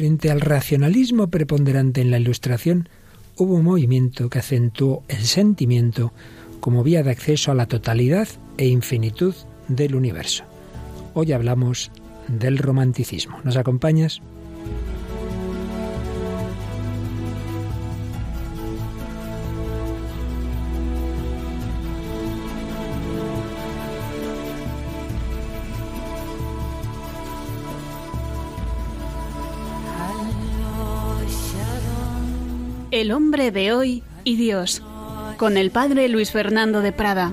Frente al racionalismo preponderante en la Ilustración, hubo un movimiento que acentuó el sentimiento como vía de acceso a la totalidad e infinitud del universo. Hoy hablamos del romanticismo. ¿Nos acompañas? El hombre de hoy y Dios, con el padre Luis Fernando de Prada.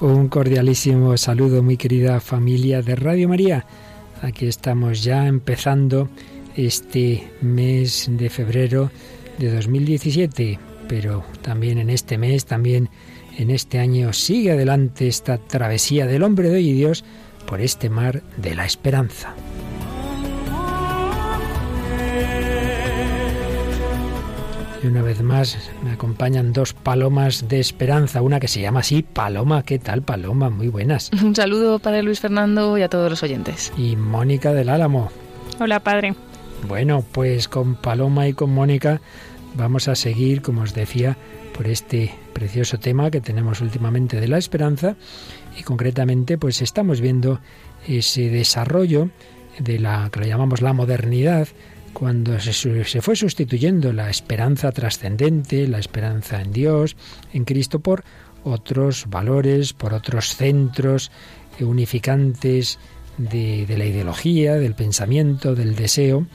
Un cordialísimo saludo, muy querida familia de Radio María. Aquí estamos ya empezando este mes de febrero de 2017, pero también en este mes, también en este año sigue adelante esta travesía del hombre de hoy y Dios por este mar de la esperanza. Y una vez más me acompañan dos palomas de esperanza, una que se llama así Paloma. ¿Qué tal, Paloma? Muy buenas. Un saludo para Luis Fernando y a todos los oyentes. Y Mónica del Álamo. Hola, padre. Bueno, pues con Paloma y con Mónica vamos a seguir, como os decía, por este precioso tema que tenemos últimamente de la esperanza y concretamente pues estamos viendo ese desarrollo de la que le llamamos la modernidad cuando se, se, fue sustituyendo la esperanza trascendente, la esperanza en Dios, en Cristo, por otros valores, por otros centros unificantes de, la ideología, del pensamiento, del deseo,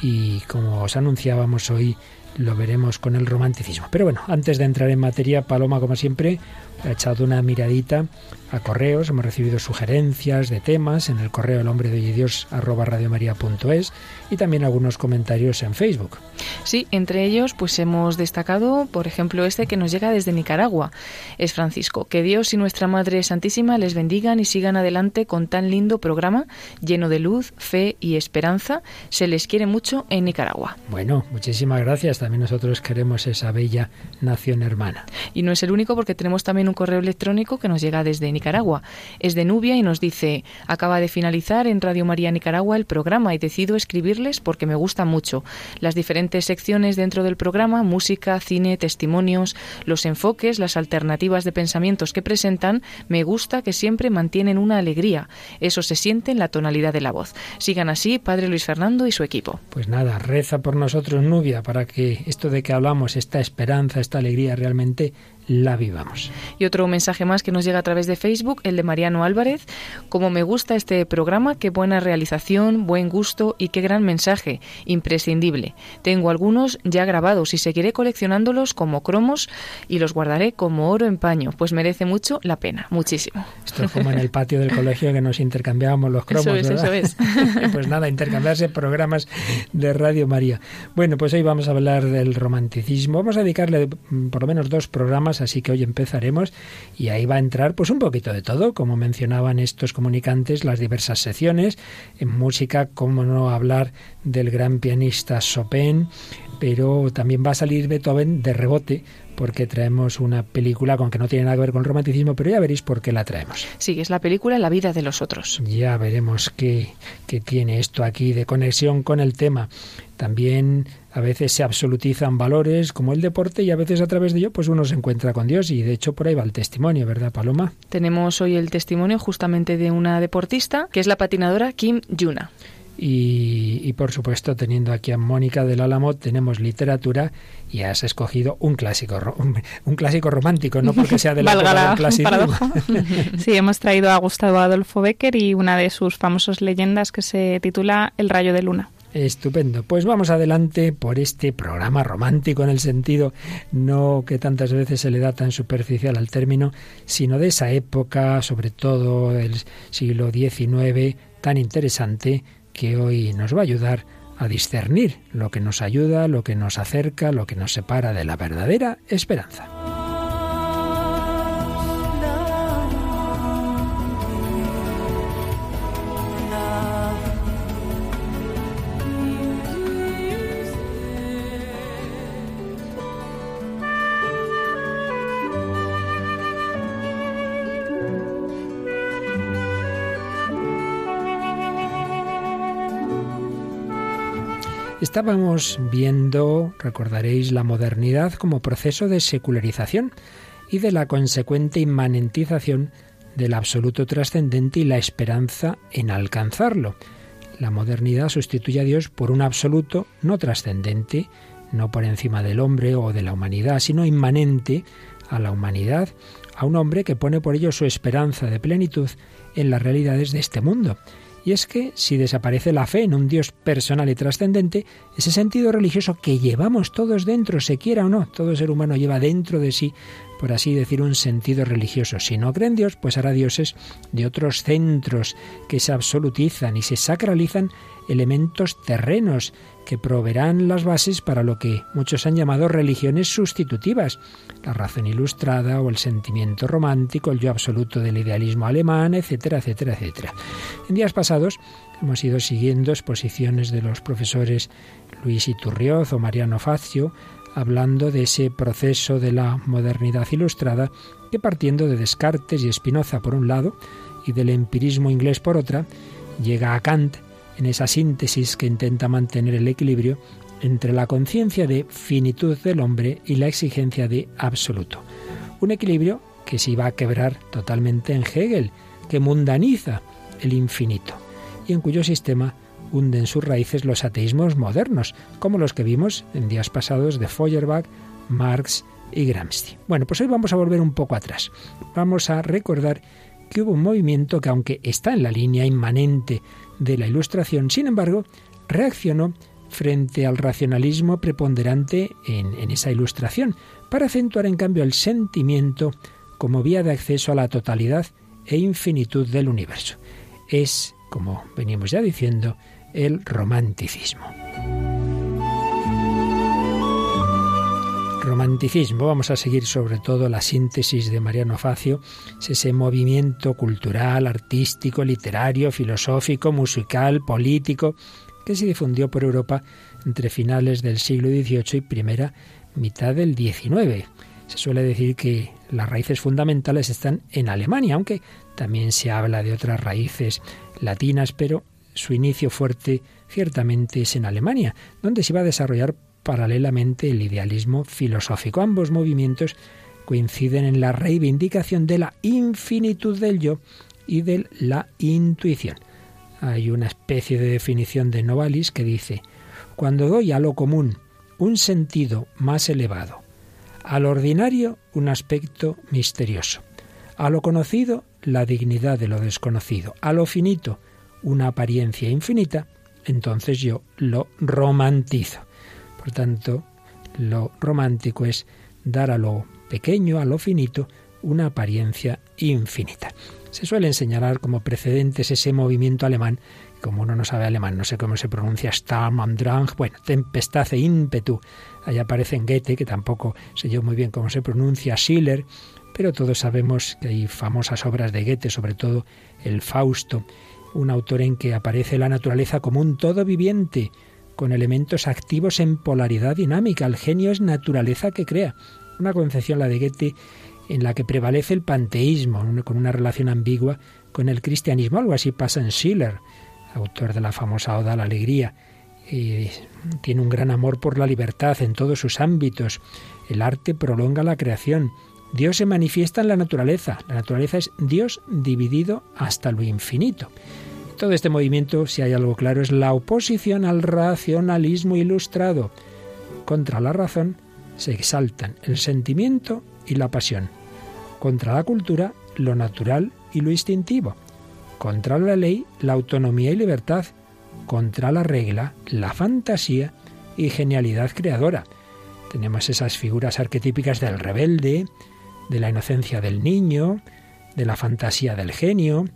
y como os anunciábamos hoy, lo veremos con el romanticismo. Pero bueno, antes de entrar en materia, Paloma, como siempre, echado una miradita a correos, hemos recibido sugerencias de temas en el correo el hombre de Dios arroba radiomaria.es y también algunos comentarios en Facebook. Sí, entre ellos pues hemos destacado, por ejemplo, este que nos llega desde Nicaragua. Es Francisco. Que Dios y nuestra Madre Santísima les bendigan y sigan adelante con tan lindo programa lleno de luz, fe y esperanza. Se les quiere mucho en Nicaragua. Bueno, muchísimas gracias. También nosotros queremos esa bella nación hermana. Y no es el único porque tenemos también un correo electrónico que nos llega desde Nicaragua. Es de Nubia y nos dice, acaba de finalizar en Radio María Nicaragua el programa y decido escribirles porque me gusta mucho. Las diferentes secciones dentro del programa, música, cine, testimonios, los enfoques, las alternativas de pensamientos que presentan, me gusta que siempre mantienen una alegría. Eso se siente en la tonalidad de la voz. Sigan así, Padre Luis Fernando y su equipo. Pues nada, reza por nosotros, Nubia, para que esto de que hablamos, esta esperanza, esta alegría realmente la vivamos. Y otro mensaje más que nos llega a través de Facebook, el de Mariano Álvarez. Como me gusta este programa, qué buena realización, buen gusto y qué gran mensaje, imprescindible. Tengo algunos ya grabados y seguiré coleccionándolos como cromos y los guardaré como oro en paño, pues merece mucho la pena, muchísimo. Esto es como en el patio del colegio que nos intercambiábamos los cromos. Eso es, ¿verdad? eso es. pues nada, intercambiarse programas de Radio María. Bueno, pues hoy vamos a hablar del romanticismo. Vamos a dedicarle mm, por lo menos dos programas así que hoy empezaremos y ahí va a entrar pues un poquito de todo, como mencionaban estos comunicantes, las diversas secciones, en música, cómo no hablar del gran pianista Chopin, pero también va a salir Beethoven de rebote porque traemos una película con que no tiene nada que ver con el romanticismo, pero ya veréis por qué la traemos. Sí, es la película La vida de los otros. Ya veremos qué, qué tiene esto aquí de conexión con el tema. También a veces se absolutizan valores como el deporte y a veces a través de ello pues uno se encuentra con Dios y de hecho por ahí va el testimonio, ¿verdad Paloma? Tenemos hoy el testimonio justamente de una deportista que es la patinadora Kim Yuna. Y, y, por supuesto, teniendo aquí a Mónica del Álamo, tenemos literatura y has escogido un clásico, un, un clásico romántico, no porque sea de la Valga época la paradoja. sí, hemos traído a Gustavo Adolfo Becker y una de sus famosas leyendas que se titula El rayo de luna. Estupendo. Pues vamos adelante por este programa romántico en el sentido no que tantas veces se le da tan superficial al término, sino de esa época, sobre todo el siglo XIX, tan interesante que hoy nos va a ayudar a discernir lo que nos ayuda, lo que nos acerca, lo que nos separa de la verdadera esperanza. Estábamos viendo, recordaréis, la modernidad como proceso de secularización y de la consecuente inmanentización del absoluto trascendente y la esperanza en alcanzarlo. La modernidad sustituye a Dios por un absoluto no trascendente, no por encima del hombre o de la humanidad, sino inmanente a la humanidad, a un hombre que pone por ello su esperanza de plenitud en las realidades de este mundo. Y es que si desaparece la fe en un Dios personal y trascendente, ese sentido religioso que llevamos todos dentro, se quiera o no, todo ser humano lleva dentro de sí, por así decir, un sentido religioso. Si no cree en Dios, pues hará dioses de otros centros que se absolutizan y se sacralizan elementos terrenos que proveerán las bases para lo que muchos han llamado religiones sustitutivas, la razón ilustrada o el sentimiento romántico, el yo absoluto del idealismo alemán, etcétera, etcétera, etcétera. En días pasados hemos ido siguiendo exposiciones de los profesores Luis Iturrioz o Mariano Facio, hablando de ese proceso de la modernidad ilustrada que partiendo de Descartes y Spinoza por un lado y del empirismo inglés por otra, llega a Kant en esa síntesis que intenta mantener el equilibrio entre la conciencia de finitud del hombre y la exigencia de absoluto. Un equilibrio que se iba a quebrar totalmente en Hegel, que mundaniza el infinito y en cuyo sistema hunden sus raíces los ateísmos modernos, como los que vimos en días pasados de Feuerbach, Marx y Gramsci. Bueno, pues hoy vamos a volver un poco atrás. Vamos a recordar que hubo un movimiento que aunque está en la línea inmanente de la Ilustración, sin embargo, reaccionó frente al racionalismo preponderante en, en, esa ilustración, para acentuar en cambio el sentimiento como vía de acceso a la totalidad e infinitud del universo. Es, como venimos ya diciendo, el romanticismo. Romanticismo, vamos a seguir sobre todo la síntesis de Mariano Facio, es ese movimiento cultural, artístico, literario, filosófico, musical, político, que se difundió por Europa entre finales del siglo XVIII y primera mitad del XIX. Se suele decir que las raíces fundamentales están en Alemania, aunque también se habla de otras raíces latinas, pero su inicio fuerte ciertamente es en Alemania, donde se va a desarrollar paralelamente el idealismo filosófico. Ambos movimientos coinciden en la reivindicación de la infinitud del yo y de la intuición. Hay una especie de definición de Novalis que dice, cuando doy a lo común un sentido más elevado, al ordinario un aspecto misterioso, a lo conocido la dignidad de lo desconocido, a lo finito una apariencia infinita, entonces yo lo romantizo. Por tanto, lo romántico es dar a lo pequeño, a lo finito, una apariencia infinita. Se suele señalar como precedentes ese movimiento alemán, como uno no sabe alemán, no sé cómo se pronuncia, Sturm und Drang, bueno, tempestad e ímpetu. Ahí aparece en Goethe, que tampoco sé yo muy bien cómo se pronuncia, Schiller, pero todos sabemos que hay famosas obras de Goethe, sobre todo el Fausto, un autor en que aparece la naturaleza como un todo viviente, con elementos activos en polaridad dinámica. El genio es naturaleza que crea. Una concepción, la de Goethe, en la que prevalece el panteísmo, con una relación ambigua con el cristianismo. Algo así pasa en Schiller, autor de la famosa Oda a la Alegría. Y tiene un gran amor por la libertad en todos sus ámbitos. El arte prolonga la creación. Dios se manifiesta en la naturaleza. La naturaleza es Dios dividido hasta lo infinito. Todo este movimiento, si hay algo claro, es la oposición al racionalismo ilustrado. Contra la razón se exaltan el sentimiento y la pasión. Contra la cultura, lo natural y lo instintivo. Contra la ley, la autonomía y libertad. Contra la regla, la fantasía y genialidad creadora. Tenemos esas figuras arquetípicas del rebelde, de la inocencia del niño, de la fantasía del genio.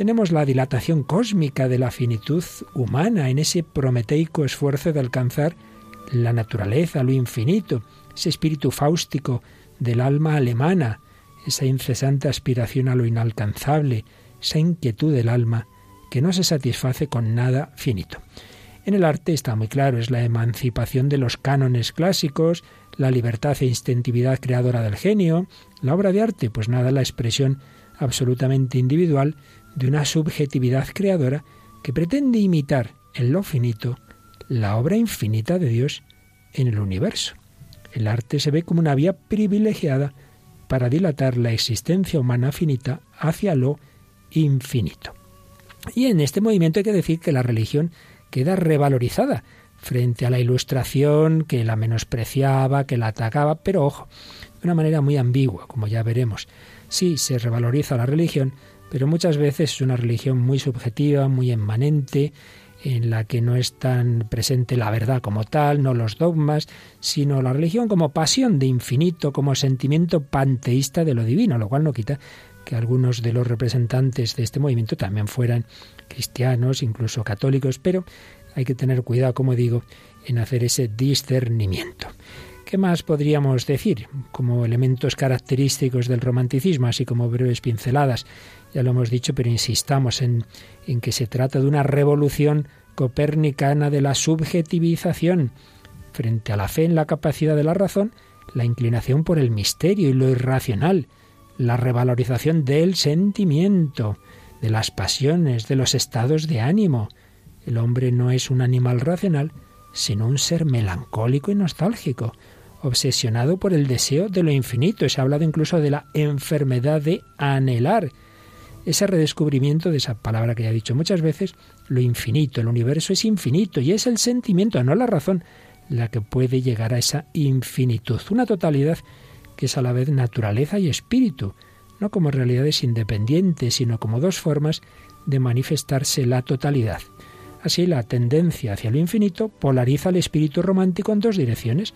Tenemos la dilatación cósmica de la finitud humana en ese prometeico esfuerzo de alcanzar la naturaleza, lo infinito, ese espíritu fáustico del alma alemana, esa incesante aspiración a lo inalcanzable, esa inquietud del alma que no se satisface con nada finito. En el arte está muy claro, es la emancipación de los cánones clásicos, la libertad e instintividad creadora del genio. La obra de arte, pues nada, la expresión absolutamente individual de una subjetividad creadora que pretende imitar en lo finito la obra infinita de Dios en el universo. El arte se ve como una vía privilegiada para dilatar la existencia humana finita hacia lo infinito. Y en este movimiento hay que decir que la religión queda revalorizada frente a la ilustración que la menospreciaba, que la atacaba, pero ojo, de una manera muy ambigua, como ya veremos. Sí, se revaloriza la religión, pero muchas veces es una religión muy subjetiva, muy inmanente, en la que no es tan presente la verdad como tal, no los dogmas, sino la religión como pasión de infinito, como sentimiento panteísta de lo divino, lo cual no quita que algunos de los representantes de este movimiento también fueran cristianos, incluso católicos, pero hay que tener cuidado, como digo, en hacer ese discernimiento. ¿Qué más podríamos decir como elementos característicos del romanticismo, así como breves pinceladas? Ya lo hemos dicho, pero insistamos en, en que se trata de una revolución copernicana de la subjetivización. Frente a la fe en la capacidad de la razón, la inclinación por el misterio y lo irracional, la revalorización del sentimiento, de las pasiones, de los estados de ánimo. El hombre no es un animal racional, sino un ser melancólico y nostálgico, obsesionado por el deseo de lo infinito. Se ha hablado incluso de la enfermedad de anhelar. Ese redescubrimiento de esa palabra que ya he dicho muchas veces, lo infinito, el universo es infinito y es el sentimiento, no la razón, la que puede llegar a esa infinitud, una totalidad que es a la vez naturaleza y espíritu, no como realidades independientes, sino como dos formas de manifestarse la totalidad. Así, la tendencia hacia lo infinito polariza el espíritu romántico en dos direcciones,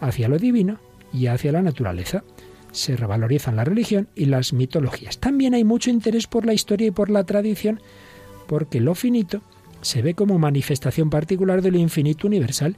hacia lo divino y hacia la naturaleza. Se revalorizan la religión y las mitologías. También hay mucho interés por la historia y por la tradición, porque lo finito se ve como manifestación particular de lo infinito universal.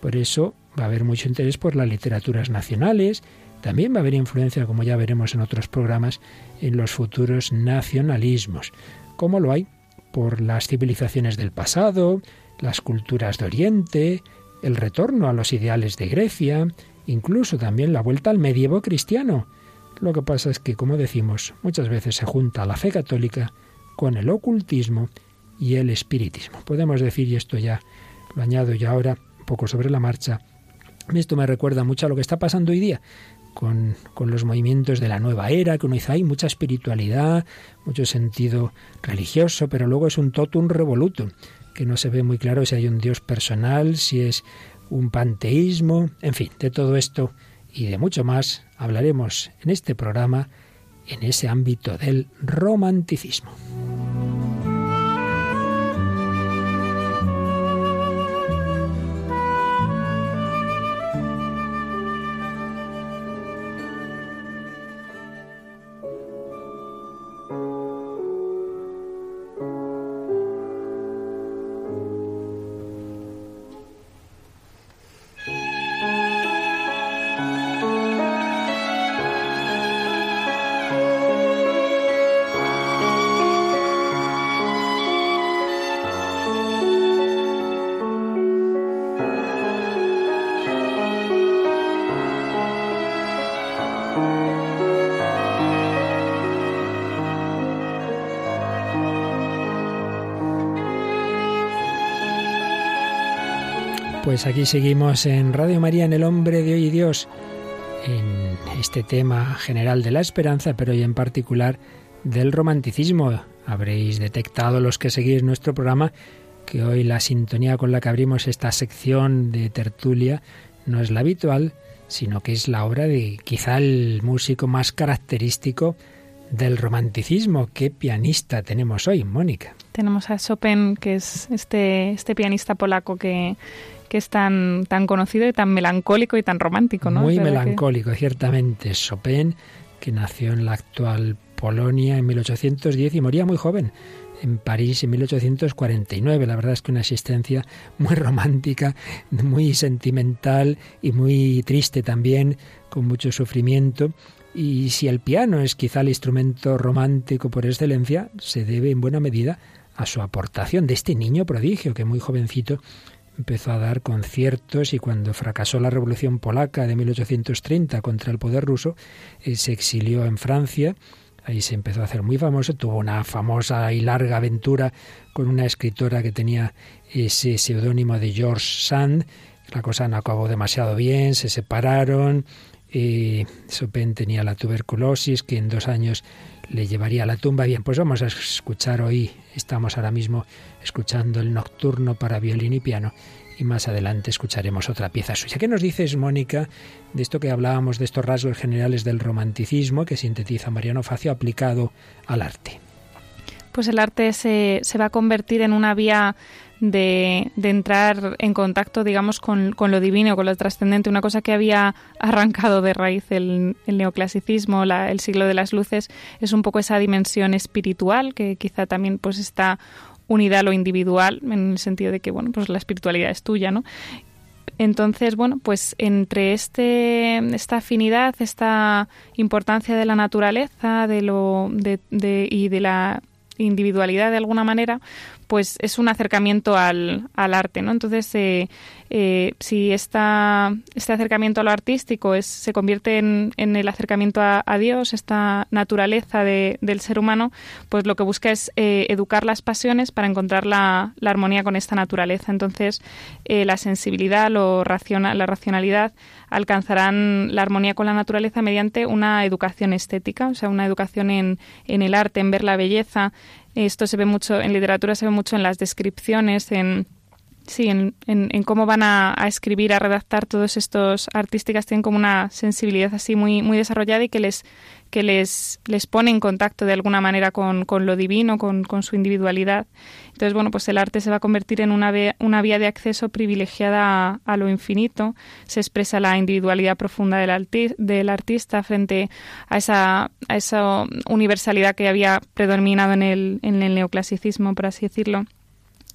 Por eso va a haber mucho interés por las literaturas nacionales, también va a haber influencia, como ya veremos en otros programas, en los futuros nacionalismos, como lo hay por las civilizaciones del pasado, las culturas de Oriente, el retorno a los ideales de Grecia, incluso también la vuelta al medievo cristiano. Lo que pasa es que, como decimos, muchas veces se junta la fe católica con el ocultismo y el espiritismo. Podemos decir, y esto ya lo añado ya ahora, un poco sobre la marcha, esto me recuerda mucho a lo que está pasando hoy día con, con, los movimientos de la nueva era, que uno dice, hay mucha espiritualidad, mucho sentido religioso, pero luego es un totum revolutum que no se ve muy claro si hay un Dios personal, si es un panteísmo, en fin, de todo esto y de mucho más hablaremos en este programa en ese ámbito del romanticismo. Pues aquí seguimos en Radio María, en El Hombre de Hoy y Dios, en este tema general de la esperanza, pero hoy en particular del romanticismo. Habréis detectado los que seguís nuestro programa que hoy la sintonía con la que abrimos esta sección de tertulia no es la habitual, sino que es la obra de quizá el músico más característico del romanticismo. ¿Qué pianista tenemos hoy, Mónica? Tenemos a Chopin, que es este, este pianista polaco que, que es tan, tan conocido y tan melancólico y tan romántico, ¿no? Muy melancólico, ciertamente. Chopin, que nació en la actual Polonia en 1810 y moría muy joven en París en 1849. La verdad es que una existencia muy romántica, muy sentimental y muy triste también, con mucho sufrimiento. Y si el piano es quizá el instrumento romántico por excelencia, se debe en buena medida a su aportación de este niño prodigio que muy jovencito empezó a dar conciertos y cuando fracasó la Revolución Polaca de 1830 contra el poder ruso, eh, se exilió en Francia ahí se empezó a hacer muy famoso, tuvo una famosa y larga aventura con una escritora que tenía ese seudónimo de George Sand, la cosa no acabó demasiado bien, se separaron, y Chopin tenía la tuberculosis que en dos años le llevaría a la tumba. Bien, pues vamos a escuchar hoy, estamos ahora mismo escuchando el nocturno para violín y piano y más adelante escucharemos otra pieza suya. ¿Qué nos dices, Mónica, de esto que hablábamos, de estos rasgos generales del romanticismo que sintetiza Mariano Facio aplicado al arte? Pues el arte se, se va a convertir en una vía de, entrar en contacto, digamos, con, lo divino, con lo trascendente, una cosa que había arrancado de raíz el, neoclasicismo, el siglo de las luces, es un poco esa dimensión espiritual que quizá también pues está unida a lo individual, en el sentido de que, bueno, pues la espiritualidad es tuya, ¿no? Entonces, bueno, pues entre este, esta afinidad, esta importancia de la naturaleza de lo, de, y de la individualidad de alguna manera, pues es un acercamiento al, al arte, ¿no? Entonces, eh, eh, si esta, este acercamiento a lo artístico es, se convierte en, en el acercamiento a, Dios, esta naturaleza de, del ser humano, pues lo que busca es eh, educar las pasiones para encontrar la, la, armonía con esta naturaleza. Entonces, la sensibilidad, lo racional, la racionalidad alcanzarán la armonía con la naturaleza mediante una educación estética, o sea, una educación en, en el arte, en ver la belleza, esto se ve mucho, en literatura se ve mucho en las descripciones, en, Sí, en, en, cómo van a, escribir, a redactar todos estos artísticas tienen como una sensibilidad así muy, muy desarrollada y que les, que les, les pone en contacto de alguna manera con, con lo divino, con, con, su individualidad. Entonces, bueno, pues el arte se va a convertir en una vía, una vía de acceso privilegiada a, lo infinito. Se expresa la individualidad profunda del, del artista frente a esa, a esa universalidad que había predominado en el, en el neoclasicismo, por así decirlo.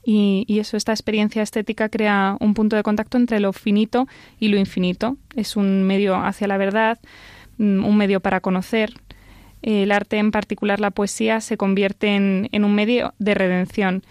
Y, eso, esta experiencia estética crea un punto de contacto entre lo finito y lo infinito. Es un medio hacia la verdad, un medio para conocer. El arte, en particular la poesía, se convierte en un medio de redención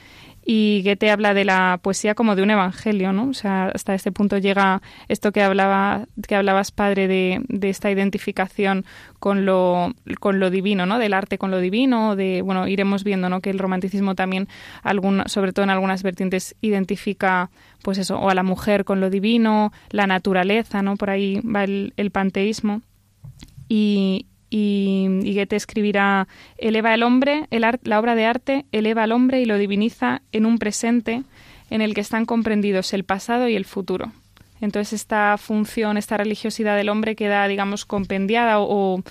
y Goethe habla de la poesía como de un evangelio, ¿no? O sea, hasta este punto llega esto que hablaba que hablabas padre de, de esta identificación con lo con lo divino, ¿no? Del arte con lo divino, de bueno, iremos viendo, ¿no? Que el romanticismo también algún, sobre todo en algunas vertientes identifica pues eso, o a la mujer con lo divino, la naturaleza, ¿no? Por ahí va el, el panteísmo. Y, y, Goethe escribirá eleva el hombre, el la obra de arte eleva al hombre y lo diviniza en un presente en el que están comprendidos el pasado y el futuro. Entonces esta función, esta religiosidad del hombre queda, digamos, compendiada o,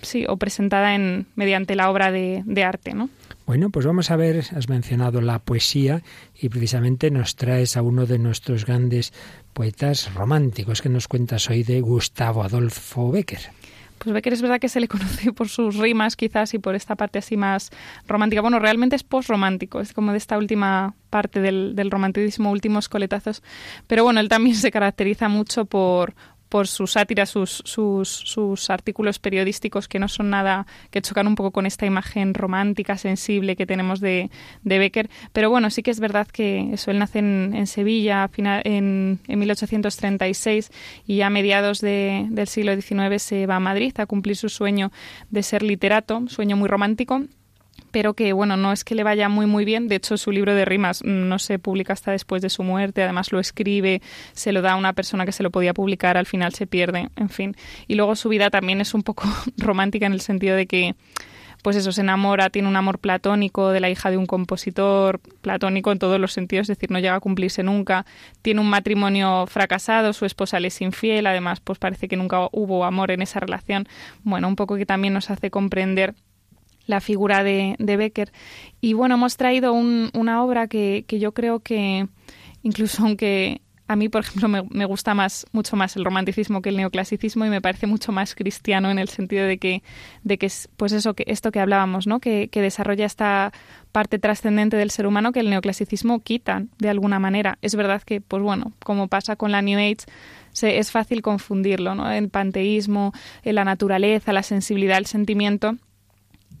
sí, o presentada en, mediante la obra de, de arte, ¿no? Bueno, pues vamos a ver, has mencionado la poesía y precisamente nos traes a uno de nuestros grandes poetas románticos que nos cuentas hoy de Gustavo Adolfo Becker. Pues Becker es verdad que se le conoce por sus rimas quizás y por esta parte así más romántica. Bueno, realmente es post-romántico, es como de esta última parte del, del romanticismo, últimos coletazos. Pero bueno, él también se caracteriza mucho por, por su sátira, sus, sus, sus, artículos periodísticos que no son nada, que chocan un poco con esta imagen romántica, sensible que tenemos de, de Becker. Pero bueno, sí que es verdad que eso, él nace en, en Sevilla final, en, en, 1836 y a mediados de, del siglo XIX se va a Madrid a cumplir su sueño de ser literato, sueño muy romántico pero que bueno, no es que le vaya muy muy bien, de hecho su libro de rimas no se publica hasta después de su muerte, además lo escribe, se lo da a una persona que se lo podía publicar, al final se pierde, en fin. Y luego su vida también es un poco romántica en el sentido de que pues eso, se enamora, tiene un amor platónico de la hija de un compositor, platónico en todos los sentidos, es decir, no llega a cumplirse nunca, tiene un matrimonio fracasado, su esposa le es infiel, además pues parece que nunca hubo amor en esa relación, bueno, un poco que también nos hace comprender la figura de, de Becker. Y bueno, hemos traído una obra que, que, yo creo que, incluso aunque a mí, por ejemplo, me, gusta más, mucho más el romanticismo que el neoclasicismo y me parece mucho más cristiano en el sentido de que, de que pues eso, que esto que hablábamos, ¿no? Que, que desarrolla esta parte trascendente del ser humano que el neoclasicismo quita de alguna manera. Es verdad que, pues bueno, como pasa con la New Age, se, es fácil confundirlo, ¿no? El panteísmo, la naturaleza, la sensibilidad, el sentimiento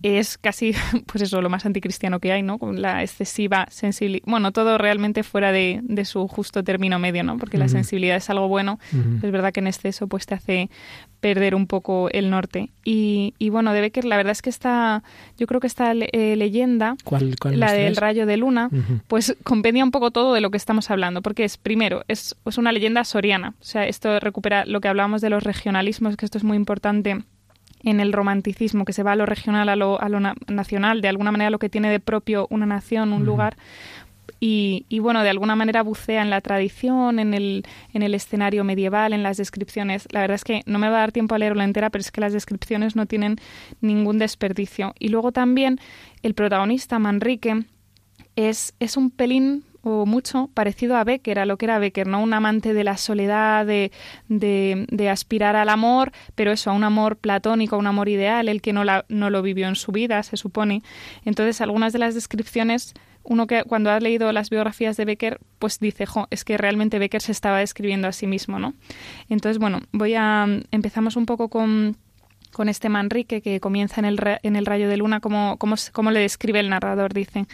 es casi, pues eso, lo más anticristiano que hay, ¿no? Con la excesiva sensibilidad. Bueno, todo realmente fuera de, su justo término medio, ¿no? Porque la sensibilidad es algo bueno. Es verdad que en exceso pues te hace perder un poco el norte. Y, y bueno, de Becker, la verdad es que esta, yo creo que esta eh, leyenda, la del rayo de luna, pues compendia un poco todo de lo que estamos hablando. Porque es, primero, es, es una leyenda soriana. O sea, esto recupera lo que hablábamos de los regionalismos, que esto es muy importante en el romanticismo, que se va a lo regional, a lo, a lo nacional, de alguna manera lo que tiene de propio una nación, un lugar, y, y, bueno, de alguna manera bucea en la tradición, en el, en el escenario medieval, en las descripciones. La verdad es que no me va a dar tiempo a leerlo entera, pero es que las descripciones no tienen ningún desperdicio. Y luego también el protagonista, Manrique, es, es un pelín o mucho parecido a Becker, a lo que era Becker, ¿no? Un amante de la soledad, de, de, aspirar al amor, pero eso, a un amor platónico, a un amor ideal, el que no, la, no lo vivió en su vida, se supone. Entonces, algunas de las descripciones uno que cuando ha leído las biografías de Becker, pues dice, jo, es que realmente Becker se estaba describiendo a sí mismo, ¿no? Entonces, bueno, voy a empezamos un poco con con este Manrique que comienza en el, en el rayo de luna, como, como, le describe el narrador, dice.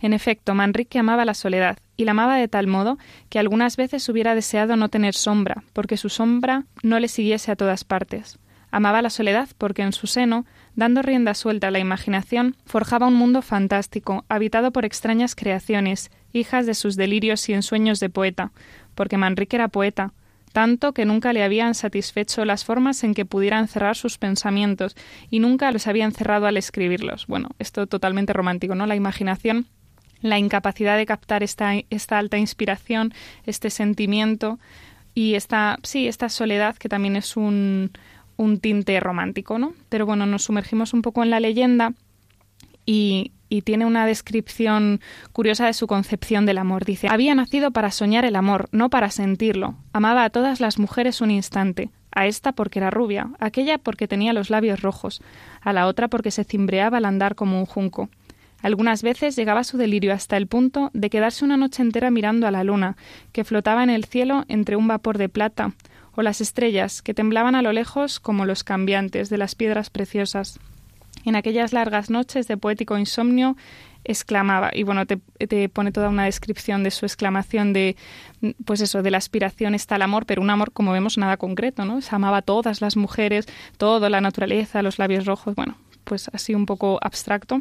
En efecto, Manrique amaba la soledad, y la amaba de tal modo que algunas veces hubiera deseado no tener sombra, porque su sombra no le siguiese a todas partes. Amaba la soledad porque en su seno, dando rienda suelta a la imaginación, forjaba un mundo fantástico, habitado por extrañas creaciones, hijas de sus delirios y ensueños de poeta, porque Manrique era poeta, tanto que nunca le habían satisfecho las formas en que pudiera encerrar sus pensamientos y nunca los había encerrado al escribirlos. Bueno, esto totalmente romántico, ¿no? La imaginación, la incapacidad de captar esta, esta alta inspiración, este sentimiento y esta, sí, esta soledad que también es un, un tinte romántico, ¿no? Pero bueno, nos sumergimos un poco en la leyenda y, tiene una descripción curiosa de su concepción del amor. Dice, había nacido para soñar el amor, no para sentirlo. Amaba a todas las mujeres un instante, a esta porque era rubia, a aquella porque tenía los labios rojos, a la otra porque se cimbreaba al andar como un junco. Algunas veces llegaba su delirio hasta el punto de quedarse una noche entera mirando a la luna, que flotaba en el cielo entre un vapor de plata, o las estrellas, que temblaban a lo lejos como los cambiantes de las piedras preciosas. En aquellas largas noches de poético insomnio exclamaba, y bueno, te, pone toda una descripción de su exclamación de, pues eso, de la aspiración está el amor, pero un amor, como vemos, nada concreto, ¿no? Se amaba a todas las mujeres, todo, la naturaleza, los labios rojos, bueno, pues así un poco abstracto.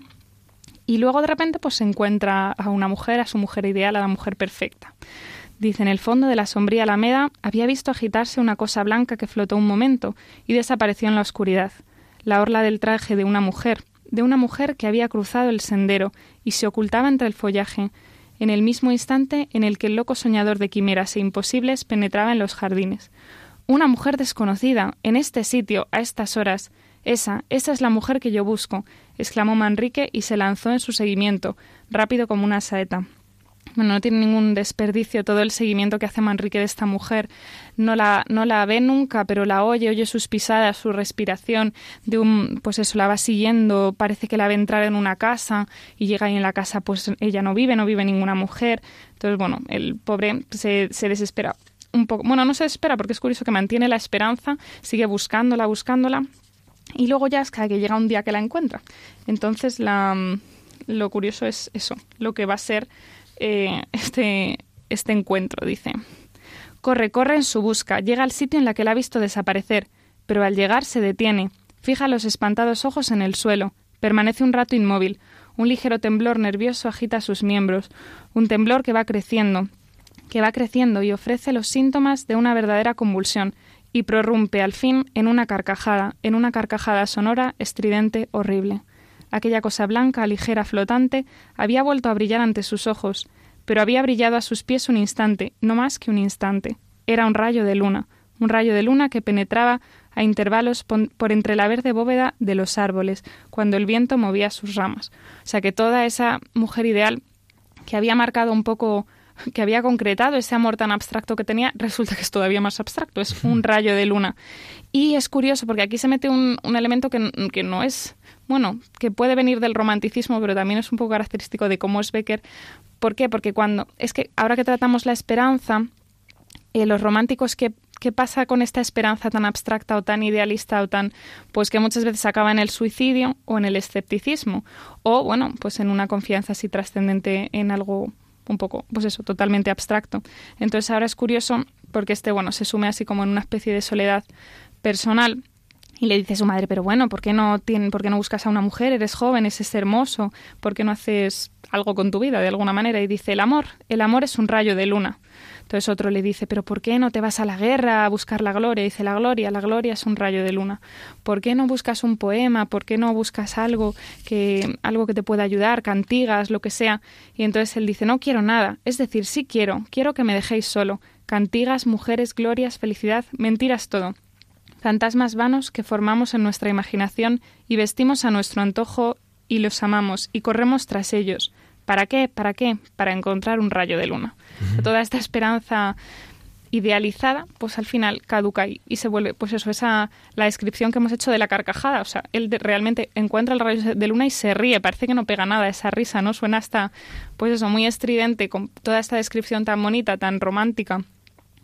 Y luego de repente pues se encuentra a una mujer, a su mujer ideal, a la mujer perfecta. Dice, en el fondo de la sombría alameda había visto agitarse una cosa blanca que flotó un momento y desapareció en la oscuridad la orla del traje de una mujer, de una mujer que había cruzado el sendero y se ocultaba entre el follaje, en el mismo instante en el que el loco soñador de quimeras e imposibles penetraba en los jardines. Una mujer desconocida, en este sitio, a estas horas. Esa, esa es la mujer que yo busco, exclamó Manrique y se lanzó en su seguimiento, rápido como una saeta. Bueno, no tiene ningún desperdicio todo el seguimiento que hace Manrique de esta mujer. No la, no la ve nunca, pero la oye, oye sus pisadas, su respiración, de un, pues eso, la va siguiendo, parece que la ve entrar en una casa y llega ahí en la casa, pues ella no vive, no vive ninguna mujer. Entonces, bueno, el pobre se, se desespera un poco. Bueno, no se desespera porque es curioso que mantiene la esperanza, sigue buscándola, buscándola, y luego ya es que llega un día que la encuentra. Entonces, la, lo curioso es eso, lo que va a ser eh, este, este encuentro, dice. Corre, corre en su busca, llega al sitio en la que la ha visto desaparecer, pero al llegar se detiene, fija los espantados ojos en el suelo, permanece un rato inmóvil, un ligero temblor nervioso agita sus miembros, un temblor que va creciendo, que va creciendo y ofrece los síntomas de una verdadera convulsión, y prorrumpe al fin en una carcajada, en una carcajada sonora, estridente, horrible. Aquella cosa blanca, ligera, flotante, había vuelto a brillar ante sus ojos, pero había brillado a sus pies un instante, no más que un instante. Era un rayo de luna, un rayo de luna que penetraba a intervalos por entre la verde bóveda de los árboles, cuando el viento movía sus ramas. O sea que toda esa mujer ideal que había marcado un poco que había concretado ese amor tan abstracto que tenía, resulta que es todavía más abstracto, es un rayo de luna. Y es curioso porque aquí se mete un, un elemento que, que, no es bueno, que puede venir del romanticismo, pero también es un poco característico de cómo es Becker. ¿Por qué? Porque cuando, es que ahora que tratamos la esperanza, eh, los románticos que, ¿Qué pasa con esta esperanza tan abstracta o tan idealista o tan, pues que muchas veces acaba en el suicidio o en el escepticismo o, bueno, pues en una confianza así trascendente en algo un poco, pues eso, totalmente abstracto. Entonces ahora es curioso porque este, bueno, se sume así como en una especie de soledad personal y le dice a su madre, pero bueno, ¿por qué no, tienen, ¿por qué no buscas a una mujer? Eres joven, es hermoso, ¿por qué no haces algo con tu vida de alguna manera? Y dice, el amor, el amor es un rayo de luna. Entonces otro le dice, pero ¿por qué no te vas a la guerra a buscar la gloria? Y dice, la gloria, la gloria es un rayo de luna. ¿Por qué no buscas un poema? ¿Por qué no buscas algo que, algo que te pueda ayudar, cantigas, lo que sea? Y entonces él dice, no quiero nada. Es decir, sí quiero, quiero que me dejéis solo. Cantigas, mujeres, glorias, felicidad, mentiras todo fantasmas vanos que formamos en nuestra imaginación y vestimos a nuestro antojo y los amamos y corremos tras ellos. ¿Para qué? ¿Para qué? Para encontrar un rayo de luna. Toda esta esperanza idealizada, pues al final caduca y, y, se vuelve, pues eso, esa la descripción que hemos hecho de la carcajada. O sea, él realmente encuentra el rayo de luna y se ríe, parece que no pega nada esa risa, ¿no? Suena hasta, pues eso, muy estridente, con toda esta descripción tan bonita, tan romántica,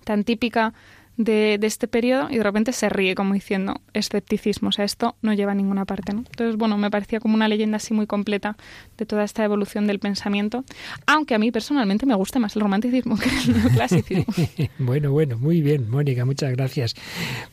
tan típica de, este periodo y de repente se ríe como diciendo escepticismo, o sea, esto no lleva a ninguna parte. ¿no? Entonces, bueno, me parecía como una leyenda así muy completa de toda esta evolución del pensamiento, aunque a mí personalmente me gusta más el romanticismo que el neoclasicismo. bueno, bueno, muy bien, Mónica, muchas gracias.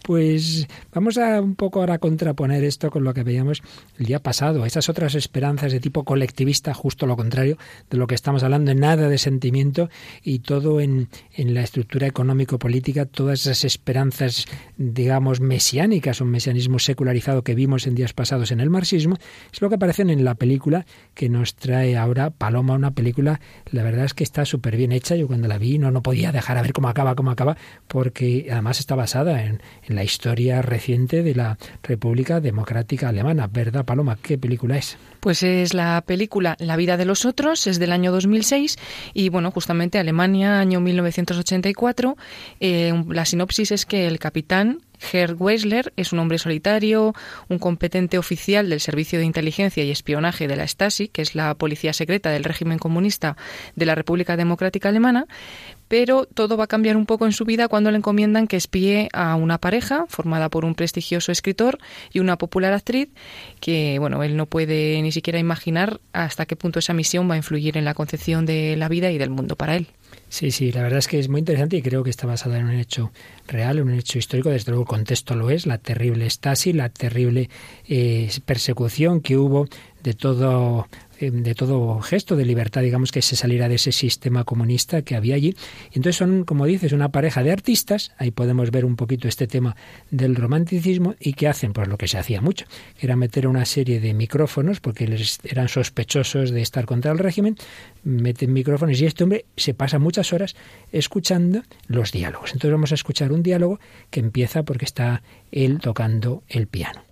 Pues vamos a un poco ahora contraponer esto con lo que veíamos el día pasado, esas otras esperanzas de tipo colectivista, justo lo contrario de lo que estamos hablando, nada de sentimiento y todo en, en la estructura económico-política, todas esas esperanzas, digamos, mesiánicas, un mesianismo secularizado que vimos en días pasados en el marxismo, es lo que aparecen en la película que nos trae ahora Paloma, una película, la verdad es que está súper bien hecha. Yo cuando la vi no, no podía dejar a ver cómo acaba, cómo acaba, porque además está basada en, en la historia reciente de la República Democrática Alemana. ¿Verdad, Paloma? ¿Qué película es? Pues es la película La vida de los otros, es del año 2006 y bueno, justamente Alemania, año 1984. Eh, la sinopsis es que el capitán Herr Weisler es un hombre solitario, un competente oficial del Servicio de Inteligencia y Espionaje de la Stasi, que es la policía secreta del régimen comunista de la República Democrática Alemana, pero todo va a cambiar un poco en su vida cuando le encomiendan que espíe a una pareja formada por un prestigioso escritor y una popular actriz que, bueno, él no puede ni siquiera imaginar hasta qué punto esa misión va a influir en la concepción de la vida y del mundo para él. Sí, sí, la verdad es que es muy interesante y creo que está basada en un hecho real, en un hecho histórico. Desde luego el contexto lo es, la terrible Stasi, la terrible eh, persecución que hubo de todo eh, de todo gesto de libertad, digamos, que se saliera de ese sistema comunista que había allí. Y entonces son, como dices, una pareja de artistas, ahí podemos ver un poquito este tema del romanticismo, y que hacen, pues lo que se hacía mucho, que era meter una serie de micrófonos, porque les eran sospechosos de estar contra el régimen, meten micrófonos y este hombre se pasa muchas horas escuchando los diálogos. Entonces vamos a escuchar un diálogo que empieza porque está él tocando el piano.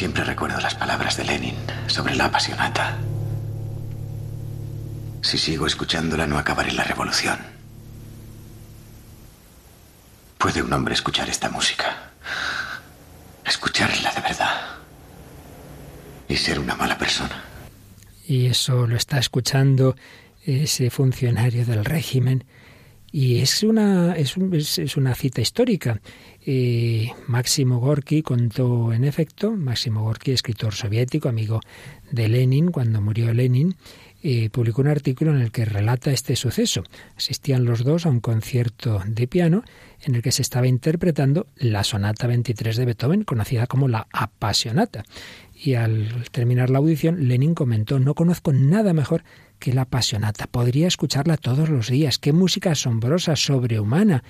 Siempre recuerdo las palabras de Lenin sobre la apasionata. Si sigo escuchándola no acabaré la revolución. ¿Puede un hombre escuchar esta música? Escucharla de verdad. Y ser una mala persona. Y eso lo está escuchando ese funcionario del régimen. Y es una, es, es una cita histórica. Eh, Máximo Gorky contó, en efecto, Máximo Gorky, escritor soviético, amigo de Lenin, cuando murió Lenin, eh, publicó un artículo en el que relata este suceso. Asistían los dos a un concierto de piano en el que se estaba interpretando la Sonata 23 de Beethoven, conocida como la Apasionata. Y al terminar la audición, Lenin comentó, no conozco nada mejor que la apasionata. Podría escucharla todos los días. Qué música asombrosa, sobrehumana.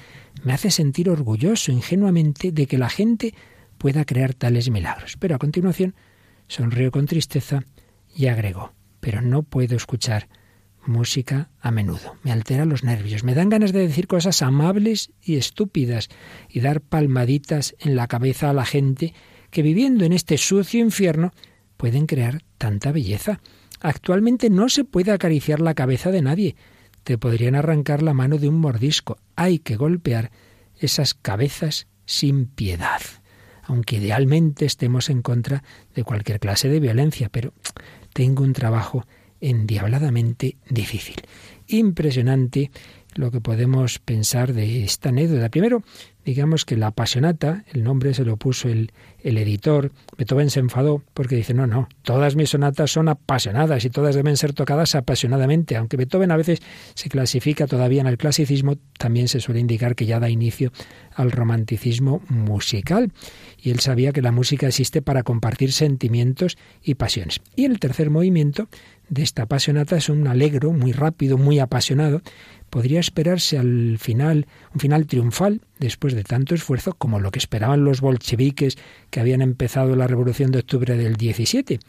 Me hace sentir orgulloso ingenuamente de que la gente pueda crear tales milagros. Pero a continuación sonrió con tristeza y agregó, pero no puedo escuchar música a menudo. Me altera los nervios. Me dan ganas de decir cosas amables y estúpidas y dar palmaditas en la cabeza a la gente que viviendo en este sucio infierno pueden crear tanta belleza. Actualmente no se puede acariciar la cabeza de nadie. Te podrían arrancar la mano de un mordisco. Hay que golpear esas cabezas sin piedad. Aunque idealmente estemos en contra de cualquier clase de violencia, pero tengo un trabajo endiabladamente difícil. Impresionante lo que podemos pensar de esta anécdota. Primero, digamos que la apasionata, el nombre se lo puso el, el, editor, Beethoven se enfadó porque dice, no, no, todas mis sonatas son apasionadas y todas deben ser tocadas apasionadamente. Aunque Beethoven a veces se clasifica todavía en el clasicismo, también se suele indicar que ya da inicio al romanticismo musical. Y él sabía que la música existe para compartir sentimientos y pasiones. Y el tercer movimiento de esta apasionata es un alegro muy rápido, muy apasionado, podría esperarse al final, un final triunfal, después de tanto esfuerzo, como lo que esperaban los bolcheviques que habían empezado la Revolución de Octubre del 17.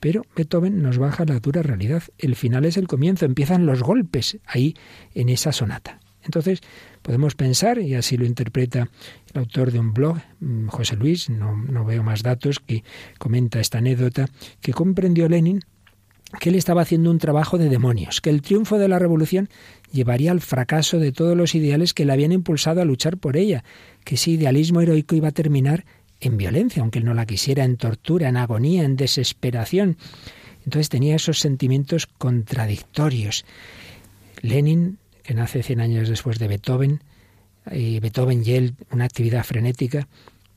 Pero Beethoven nos baja la dura realidad. El final es el comienzo, empiezan los golpes ahí en esa sonata. Entonces, podemos pensar, y así lo interpreta el autor de un blog, mm, José Luis, no, no veo más datos, que comenta esta anécdota, que comprendió Lenin que él estaba haciendo un trabajo de demonios, que el triunfo de la revolución llevaría al fracaso de todos los ideales que le habían impulsado a luchar por ella, que ese idealismo heroico iba a terminar en violencia, aunque él no la quisiera, en tortura, en agonía, en desesperación. Entonces tenía esos sentimientos contradictorios. Lenin, que nace cien años después de Beethoven, y Beethoven y él una actividad frenética,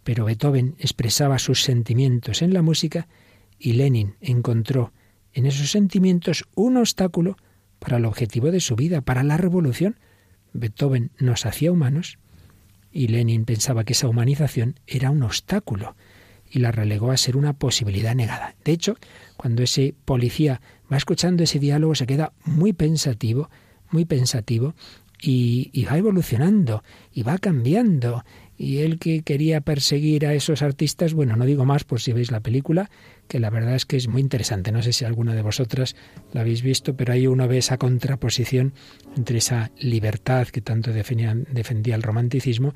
pero Beethoven expresaba sus sentimientos en la música y Lenin encontró en esos sentimientos un obstáculo para el objetivo de su vida, para la revolución. Beethoven nos hacía humanos y Lenin pensaba que esa humanización era un obstáculo y la relegó a ser una posibilidad negada. De hecho, cuando ese policía va escuchando ese diálogo se queda muy pensativo, muy pensativo y, y va evolucionando y va cambiando y él que quería perseguir a esos artistas, bueno, no digo más por si veis la película, que la verdad es que es muy interesante. No sé si alguna de vosotras la habéis visto, pero ahí uno ve esa contraposición entre esa libertad que tanto defendía, el romanticismo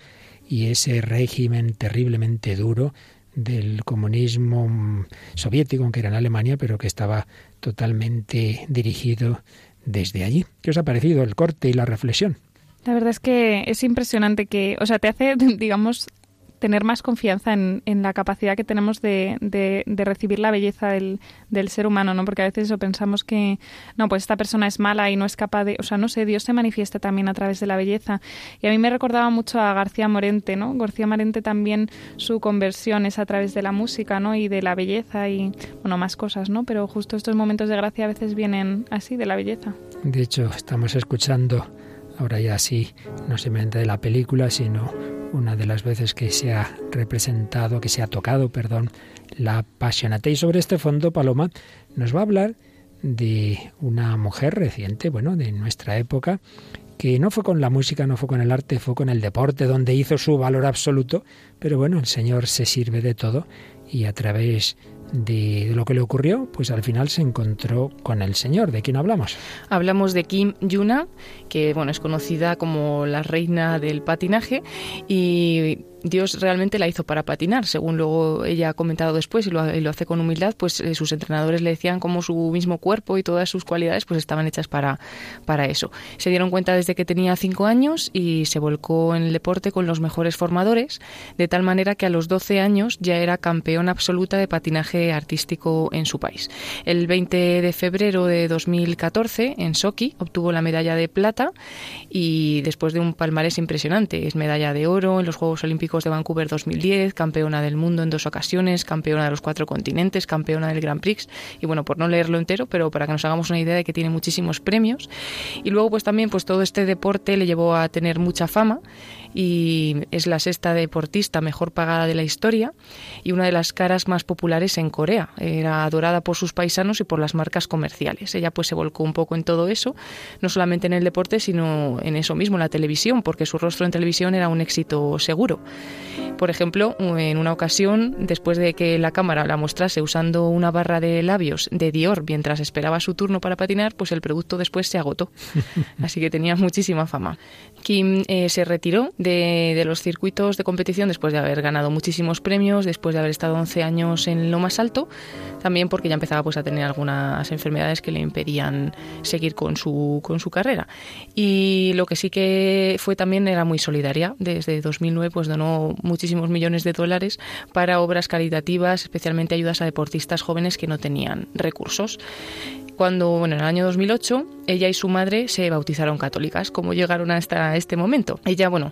y ese régimen terriblemente duro del comunismo soviético, aunque era en Alemania, pero que estaba totalmente dirigido desde allí. ¿Qué os ha parecido el corte y la reflexión? La verdad es que es impresionante que, o sea, te hace, digamos, tener más confianza en, en la capacidad que tenemos de, de, de recibir la belleza del, del, ser humano, ¿no? Porque a veces eso pensamos que, no, pues esta persona es mala y no es capaz de, o sea, no sé, Dios se manifiesta también a través de la belleza. Y a mí me recordaba mucho a García Morente, ¿no? García Morente también su conversión es a través de la música, ¿no? Y de la belleza y, bueno, más cosas, ¿no? Pero justo estos momentos de gracia a veces vienen así, de la belleza. De hecho, estamos escuchando ahora ya sí, no simplemente de la película, sino una de las veces que se ha representado, que se ha tocado, perdón, la Passionate. Y sobre este fondo, Paloma nos va a hablar de una mujer reciente, bueno, de nuestra época, que no fue con la música, no fue con el arte, fue con el deporte, donde hizo su valor absoluto, pero bueno, el Señor se sirve de todo y a través de lo que le ocurrió, pues al final se encontró con el Señor. ¿De quién hablamos? Hablamos de Kim Yuna, que bueno, es conocida como la reina del patinaje y Dios realmente la hizo para patinar, según luego ella ha comentado después y lo, hace con humildad, pues eh, sus entrenadores le decían como su mismo cuerpo y todas sus cualidades pues estaban hechas para, para eso. Se dieron cuenta desde que tenía cinco años y se volcó en el deporte con los mejores formadores, de tal manera que a los 12 años ya era campeona absoluta de patinaje artístico en su país. El 20 de febrero de 2014 en Sochi obtuvo la medalla de plata y después de un palmarés impresionante, es medalla de oro en los Juegos Olímpicos de Vancouver 2010, campeona del mundo en dos ocasiones, campeona de los cuatro continentes, campeona del Grand Prix. Y bueno, por no leerlo entero, pero para que nos hagamos una idea de que tiene muchísimos premios. Y luego, pues también, pues todo este deporte le llevó a tener mucha fama y es la sexta deportista mejor pagada de la historia y una de las caras más populares en Corea. Era adorada por sus paisanos y por las marcas comerciales. Ella pues se volcó un poco en todo eso, no solamente en el deporte, sino en eso mismo, en la televisión, porque su rostro en televisión era un éxito seguro. Por ejemplo, en una ocasión, después de que la cámara la mostrase usando una barra de labios de Dior mientras esperaba su turno para patinar, pues el producto después se agotó. Así que tenía muchísima fama. Kim eh, se retiró de, de, los circuitos de competición después de haber ganado muchísimos premios, después de haber estado 11 años en lo más alto, también porque ya empezaba pues, a tener algunas enfermedades que le impedían seguir con su, con su carrera. Y lo que sí que fue también era muy solidaria. Desde 2009 pues donó muchísimos millones de dólares para obras caritativas, especialmente ayudas a deportistas jóvenes que no tenían recursos cuando, bueno, en el año 2008, ella y su madre se bautizaron católicas. ¿Cómo llegaron hasta este momento? Ella, bueno,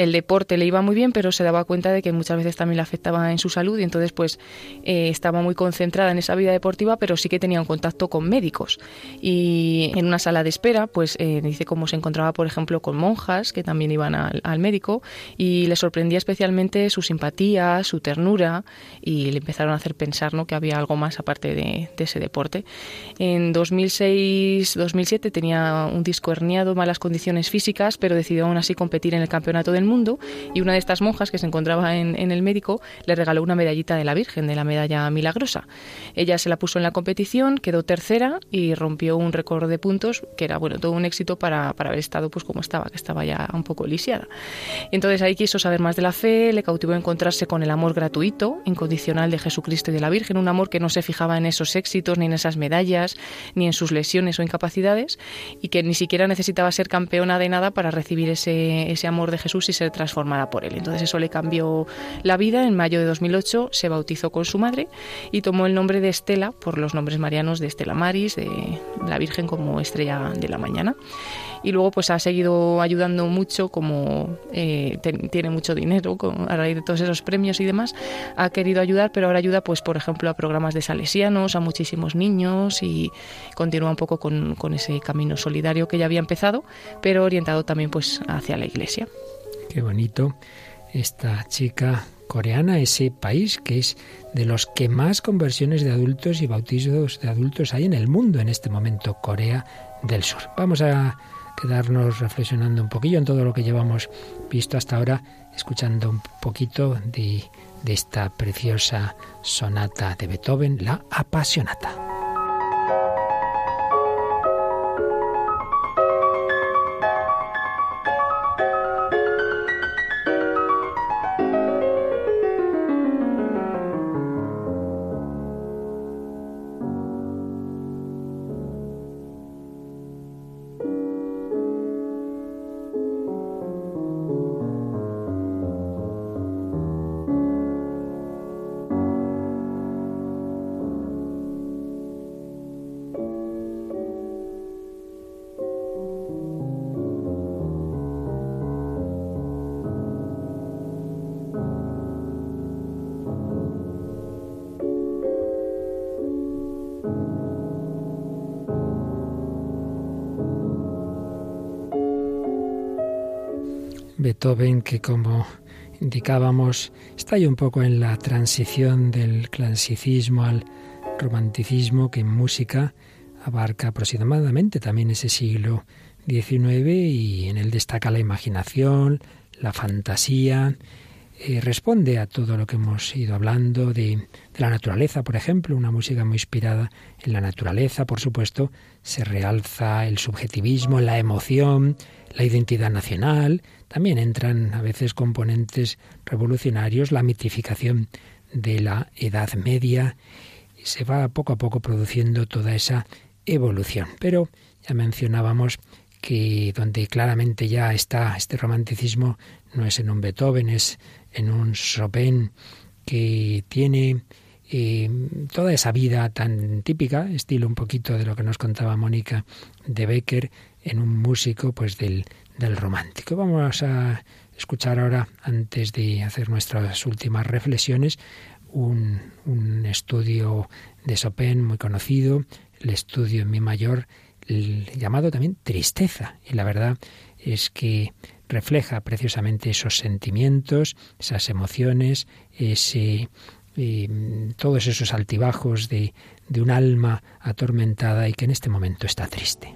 el deporte le iba muy bien, pero se daba cuenta de que muchas veces también le afectaba en su salud y entonces pues eh, estaba muy concentrada en esa vida deportiva, pero sí que tenía un contacto con médicos. Y en una sala de espera, pues eh, dice cómo se encontraba, por ejemplo, con monjas que también iban al, médico y le sorprendía especialmente su simpatía, su ternura y le empezaron a hacer pensar ¿no? que había algo más aparte de, de ese deporte. En 2006-2007 tenía un disco herniado, malas condiciones físicas, pero decidió aún así competir en el campeonato del y una de estas monjas que se encontraba en, el médico le regaló una medallita de la Virgen, de la medalla milagrosa. Ella se la puso en la competición, quedó tercera y rompió un récord de puntos que era bueno todo un éxito para, para haber estado pues como estaba, que estaba ya un poco lisiada. Entonces ahí quiso saber más de la fe, le cautivó encontrarse con el amor gratuito, incondicional de Jesucristo y de la Virgen, un amor que no se fijaba en esos éxitos, ni en esas medallas, ni en sus lesiones o incapacidades, y que ni siquiera necesitaba ser campeona de nada para recibir ese, ese amor de Jesús y ser transformada por él. Entonces eso le cambió la vida. En mayo de 2008 se bautizó con su madre y tomó el nombre de Estela por los nombres marianos de Estela Maris, de la Virgen como estrella de la mañana y luego pues ha seguido ayudando mucho como eh, tiene mucho dinero a raíz de todos esos premios y demás ha querido ayudar pero ahora ayuda pues por ejemplo a programas de salesianos a muchísimos niños y continúa un poco con, con ese camino solidario que ya había empezado pero orientado también pues hacia la iglesia Qué bonito esta chica coreana, ese país que es de los que más conversiones de adultos y bautizos de adultos hay en el mundo en este momento, Corea del Sur. Vamos a quedarnos reflexionando un poquillo en todo lo que llevamos visto hasta ahora, escuchando un poquito de, esta preciosa sonata de Beethoven, la apasionata. Beethoven, que como indicábamos, está ahí un poco en la transición del clasicismo al romanticismo, que en música abarca aproximadamente también ese siglo XIX y en él destaca la imaginación, la fantasía, eh, responde a todo lo que hemos ido hablando de, de, la naturaleza, por ejemplo, una música muy inspirada en la naturaleza, por supuesto, se realza el subjetivismo, la emoción, la identidad nacional, también entran a veces componentes revolucionarios, la mitificación de la Edad Media, y se va poco a poco produciendo toda esa evolución. Pero ya mencionábamos que donde claramente ya está este romanticismo no es en un Beethoven, es en un Chopin que tiene eh, toda esa vida tan típica, estilo un poquito de lo que nos contaba Mónica de Becker, en un músico pues del del romántico. Vamos a escuchar ahora, antes de hacer nuestras últimas reflexiones, un, un estudio de Chopin muy conocido, el estudio en mi mayor, llamado también Tristeza. Y la verdad es que refleja precisamente esos sentimientos, esas emociones, ese, mm, todos esos altibajos de, de un alma atormentada y que en este momento está triste.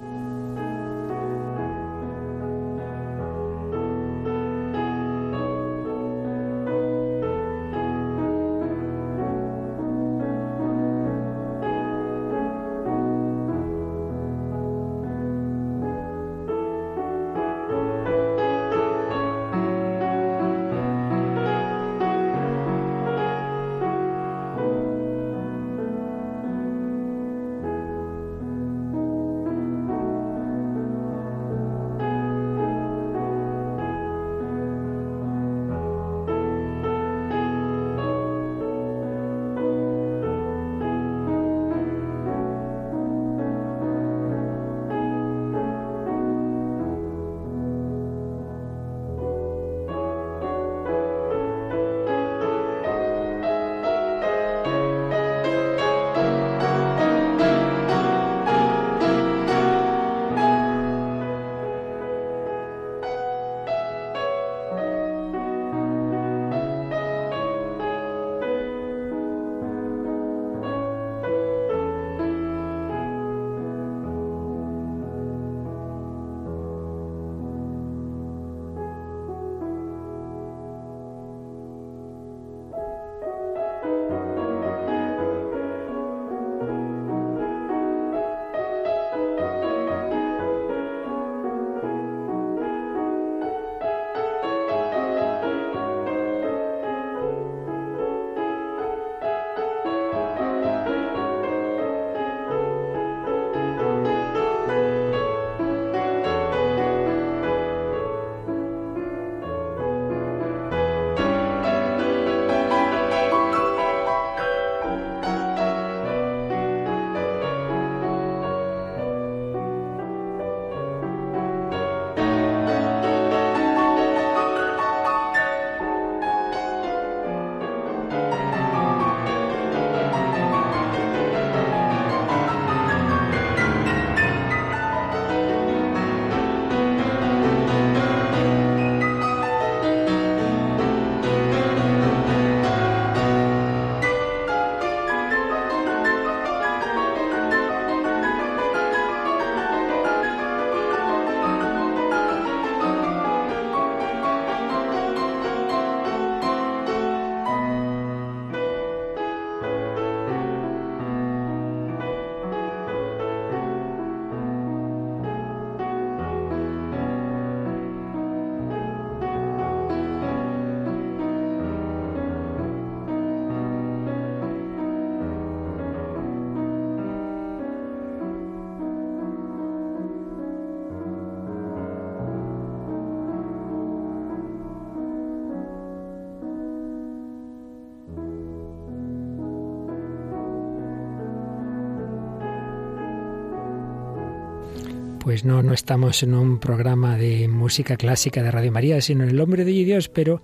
Pues no, no estamos en un programa de música clásica de Radio María, sino en el hombre de Dios, pero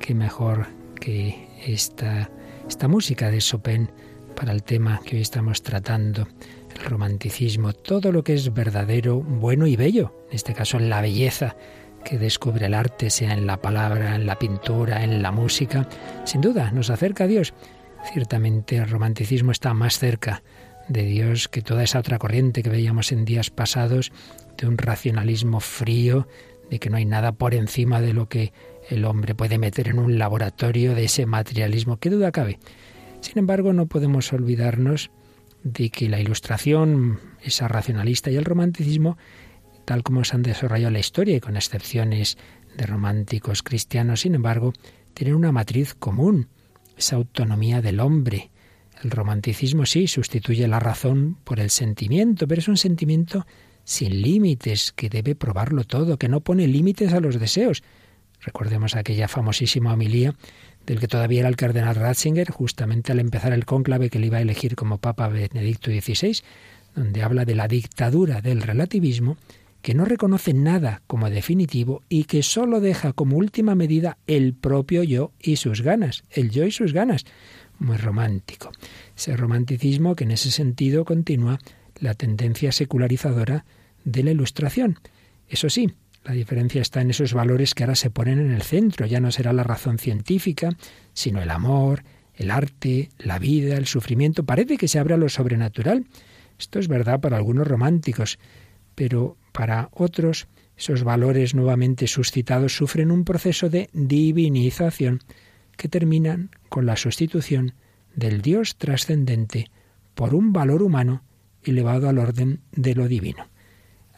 qué mejor que esta, esta música de Chopin para el tema que hoy estamos tratando, el romanticismo, todo lo que es verdadero, bueno y bello, en este caso la belleza que descubre el arte, sea en la palabra, en la pintura, en la música, sin duda nos acerca a Dios. Ciertamente el romanticismo está más cerca de Dios que toda esa otra corriente que veíamos en días pasados de un racionalismo frío, de que no hay nada por encima de lo que el hombre puede meter en un laboratorio, de ese materialismo, qué duda cabe. Sin embargo, no podemos olvidarnos de que la ilustración, esa racionalista y el romanticismo, tal como se han desarrollado la historia y con excepciones de románticos cristianos, sin embargo, tienen una matriz común, esa autonomía del hombre, el romanticismo sí sustituye la razón por el sentimiento, pero es un sentimiento sin límites, que debe probarlo todo, que no pone límites a los deseos. Recordemos aquella famosísima homilía del que todavía era el cardenal Ratzinger, justamente al empezar el cónclave que le iba a elegir como Papa Benedicto XVI, donde habla de la dictadura del relativismo, que no reconoce nada como definitivo y que sólo deja como última medida el propio yo y sus ganas, el yo y sus ganas muy romántico. Ese romanticismo que en ese sentido continúa la tendencia secularizadora de la Ilustración. Eso sí, La diferencia está en esos valores que ahora se ponen en el centro. Ya no será la razón científica, sino el amor, el arte, la vida, el sufrimiento. Parece que se abre a lo sobrenatural. Esto es verdad para algunos románticos, pero para otros esos valores nuevamente suscitados sufren un proceso de divinización que terminan con la sustitución del Dios trascendente por un valor humano elevado al orden de lo divino,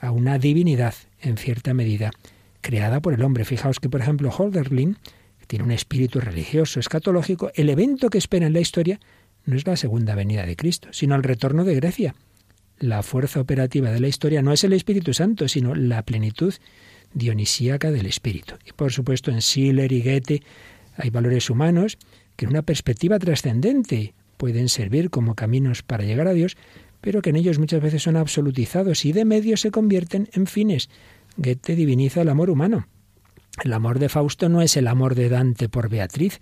a una divinidad, en cierta medida, creada por el hombre. Fijaos que, por ejemplo, Holderlin, tiene un espíritu religioso, escatológico, el evento que espera en la historia no es la segunda venida de Cristo, sino el retorno de Grecia. La fuerza operativa de la historia no es el Espíritu Santo, sino la plenitud dionisíaca del Espíritu. Y por supuesto en Schiller y Goethe hay valores humanos que en una perspectiva trascendente pueden servir como caminos para llegar a Dios, pero que en ellos muchas veces son absolutizados y de medio se convierten en fines. Goethe diviniza el amor humano. El amor de Fausto no es el amor de Dante por Beatriz,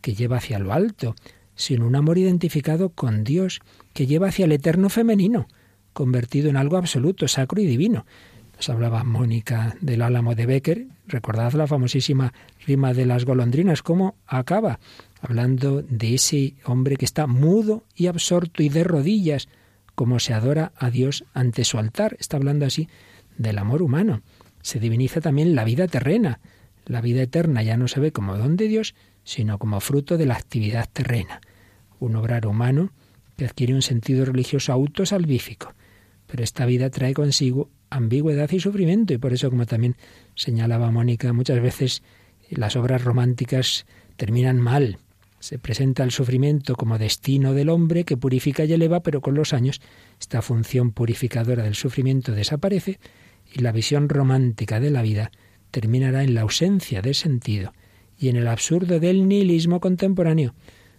que lleva hacia lo alto, sino un amor identificado con Dios, que lleva hacia el eterno femenino, convertido en algo absoluto, sacro y divino. Nos hablaba Mónica del álamo de Becker, recordad la famosísima rima de las golondrinas, cómo acaba, hablando de ese hombre que está mudo y absorto y de rodillas, como se adora a Dios ante su altar. Está hablando así del amor humano. Se diviniza también la vida terrena. La vida eterna ya no se ve como don de Dios, sino como fruto de la actividad terrena. Un obrar humano que adquiere un sentido religioso autosalvífico. Pero esta vida trae consigo ambigüedad y sufrimiento, y por eso, como también señalaba Mónica, muchas veces las obras románticas terminan mal, se presenta el sufrimiento como destino del hombre que purifica y eleva, pero con los años esta función purificadora del sufrimiento desaparece y la visión romántica de la vida terminará en la ausencia de sentido y en el absurdo del nihilismo contemporáneo,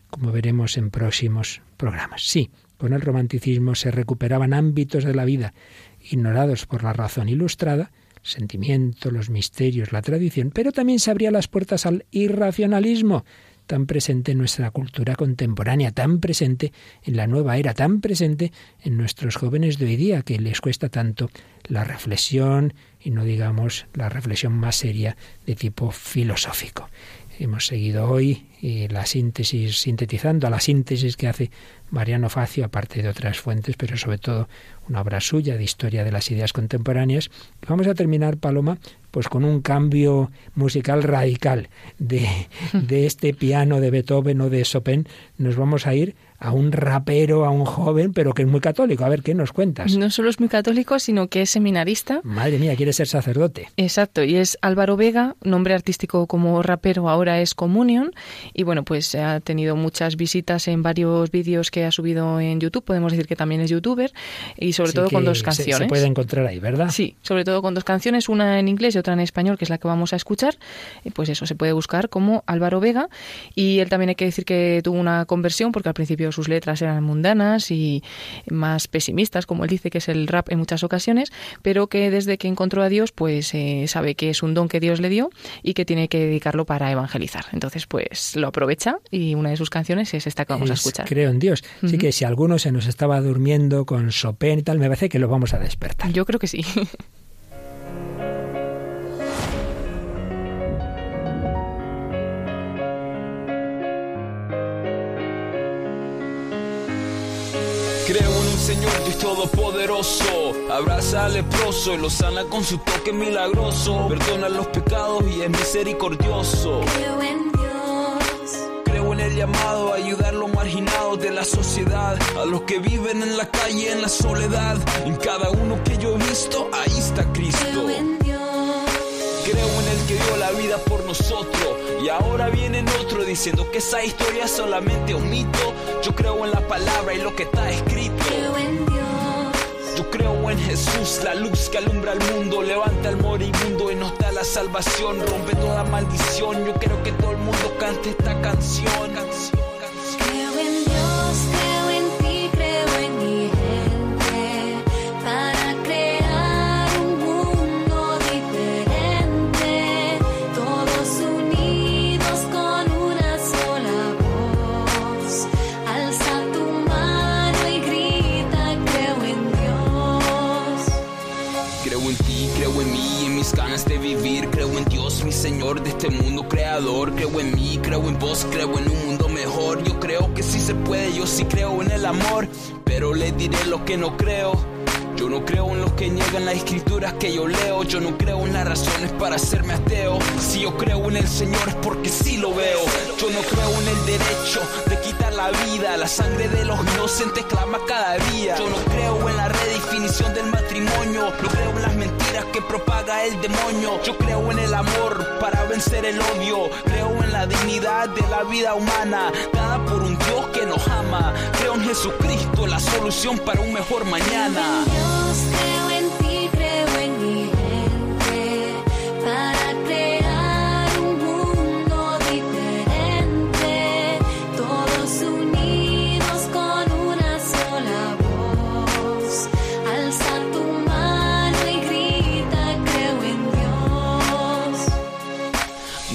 como veremos en próximos programas. Sí, con el romanticismo se recuperaban ámbitos de la vida ignorados por la razón ilustrada, sentimiento, los misterios, la tradición, pero también se abría las puertas al irracionalismo, tan presente en nuestra cultura contemporánea, tan presente en la nueva era, tan presente en nuestros jóvenes de hoy día, que les cuesta tanto la reflexión y no digamos la reflexión más seria de tipo filosófico. Hemos seguido hoy y la síntesis, sintetizando a la síntesis que hace Mariano Facio, aparte de otras fuentes, pero sobre todo una obra suya de historia de las ideas contemporáneas. Vamos a terminar, Paloma, pues con un cambio musical radical de, de este piano de Beethoven o de Chopin. Nos vamos a ir a un rapero, a un joven, pero que es muy católico. A ver, ¿qué nos cuentas? No solo es muy católico, sino que es seminarista. Madre mía, quiere ser sacerdote. Exacto, y es Álvaro Vega, nombre artístico como rapero ahora es Communion, y bueno, pues ha tenido muchas visitas en varios vídeos que ha subido en YouTube, podemos decir que también es youtuber, y sobre todo con dos canciones. Se, puede encontrar ahí, ¿verdad? Sí, sobre todo con dos canciones, una en inglés y otra en español, que es la que vamos a escuchar, y pues eso, se puede buscar como Álvaro Vega, y él también hay que decir que tuvo una conversión, porque al principio sus letras eran mundanas y más pesimistas, como él dice que es el rap en muchas ocasiones, pero que desde que encontró a Dios, pues eh, sabe que es un don que Dios le dio y que tiene que dedicarlo para evangelizar. Entonces, pues lo aprovecha y una de sus canciones es esta que vamos a escuchar. Creo en Dios. Así que si alguno se nos estaba durmiendo con Chopin y tal, me parece que lo vamos a despertar. Yo creo que sí. Señor Dios Todopoderoso. Abraza al leproso y lo sana con su toque milagroso. Perdona los pecados y es misericordioso. Creo en Dios. Creo en el llamado a ayudar a los marginados de la sociedad. A los que viven en la calle, en la soledad. En cada uno que yo he visto, ahí está Cristo. Creo en Dios. Creo en el que dio la vida por nosotros. Y ahora viene otro diciendo que esa historia es solamente un mito. Yo creo en la palabra y lo que está escrito. Creo en Dios. Yo creo en Jesús, la luz que alumbra el mundo, levanta al moribundo y nos da la salvación, rompe toda maldición. Yo quiero que todo el mundo cante esta canción. Señor de este mundo creador. Creo en mí, creo en vos, creo en un mundo mejor. Yo creo que sí se puede, yo sí creo en el amor. Pero les diré lo que no creo. Yo no creo en los que niegan las escrituras que yo leo. Yo no creo en las razones para hacerme ateo. Si yo creo en el Señor es porque sí lo veo. Yo no creo en el derecho de quitar la vida. La sangre de los inocentes clama cada día. Yo no creo en la redefinición del matrimonio. No creo en las mentiras que propaga el demonio. Yo creo en el amor para vencer el odio. Creo en la dignidad de la vida humana, dada por un Dios que nos ama. Creo en Jesucristo, la solución para un mejor mañana. Creo en ti, creo en mi gente para crear un mundo diferente, todos unidos con una sola voz. Alza tu mano y grita, creo en Dios.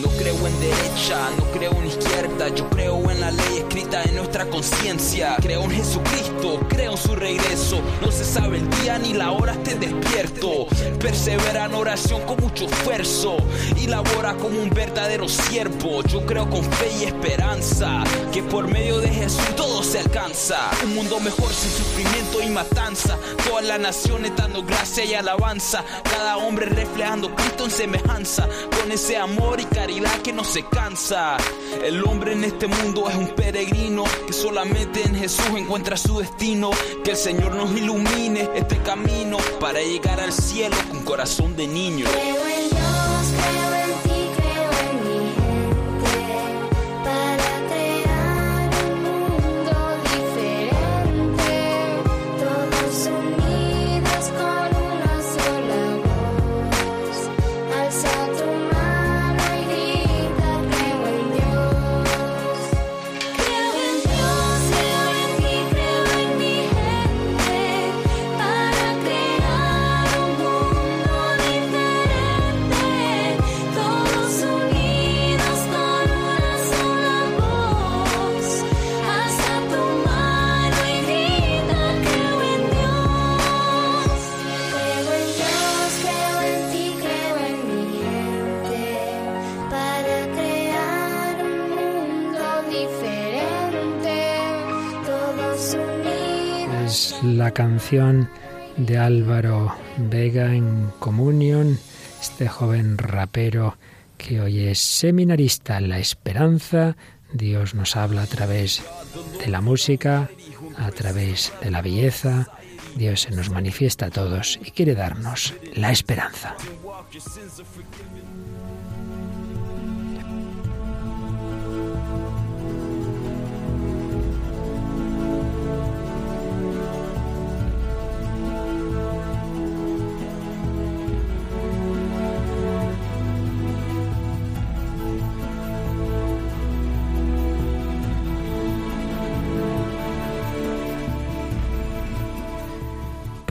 No creo en derecha, no creo en izquierda, yo creo en la ley escrita en nuestra conciencia. Creo en Jesucristo, creo en su regreso. No se sabe el día ni la hora, esté despierto. Persevera en oración con mucho esfuerzo y labora como un verdadero siervo. Yo creo con fe y esperanza que por medio de Jesús todo se alcanza. Un mundo mejor sin sufrimiento y matanza. Todas las naciones dando gracia y alabanza. Cada hombre reflejando Cristo en semejanza. Con ese amor y caridad que no se cansa. El hombre en este mundo es un peregrino que solamente en Jesús encuentra su destino. Que el Señor nos ilumine este camino para llegar al cielo con corazón de niño. Dios, canción de Álvaro Vega en Communion, este joven rapero que hoy es seminarista. La esperanza, Dios nos habla a través de la música, a través de la belleza. Dios se nos manifiesta a todos y quiere darnos la esperanza.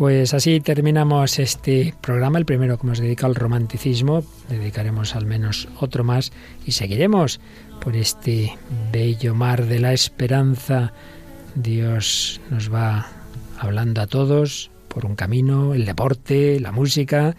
Pues así terminamos este programa, el primero que hemos dedicado al romanticismo. Dedicaremos al menos otro más y seguiremos por este bello mar de la esperanza. Dios nos va hablando a todos por un camino, el deporte, la música.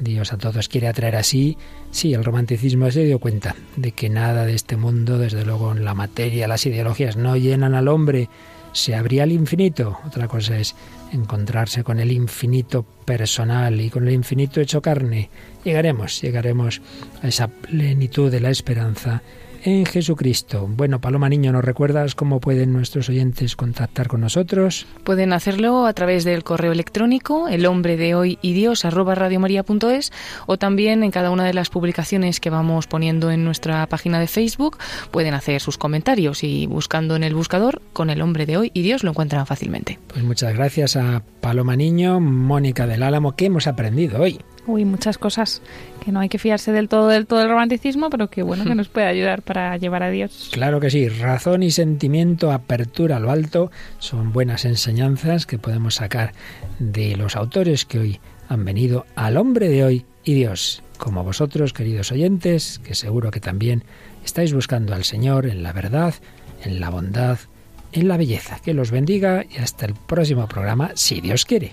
Dios a todos quiere atraer así. Sí, el romanticismo se dio cuenta de que nada de este mundo, desde luego la materia, las ideologías, no llenan al hombre. Se abría al infinito. Otra cosa es encontrarse con el infinito personal y con el infinito hecho carne. Llegaremos, llegaremos a esa plenitud de la esperanza en Jesucristo. Bueno, Paloma Niño, ¿nos recuerdas cómo pueden nuestros oyentes contactar con nosotros? Pueden hacerlo a través del correo electrónico el hombre de hoy y Dios arroba radiomaria.es o también en cada una de las publicaciones que vamos poniendo en nuestra página de Facebook pueden hacer sus comentarios y buscando en el buscador con el hombre de hoy y Dios lo encuentran fácilmente. Pues muchas gracias a Paloma Niño, Mónica del Álamo, ¿qué hemos aprendido hoy? Uy, muchas cosas que no hay que fiarse del todo del todo del romanticismo, pero que bueno que nos puede ayudar para llevar a Dios. Claro que sí, razón y sentimiento, apertura a lo alto, son buenas enseñanzas que podemos sacar de los autores que hoy han venido al hombre de hoy y Dios, como vosotros, queridos oyentes, que seguro que también estáis buscando al Señor en la verdad, en la bondad, en la belleza. Que los bendiga y hasta el próximo programa, si Dios quiere.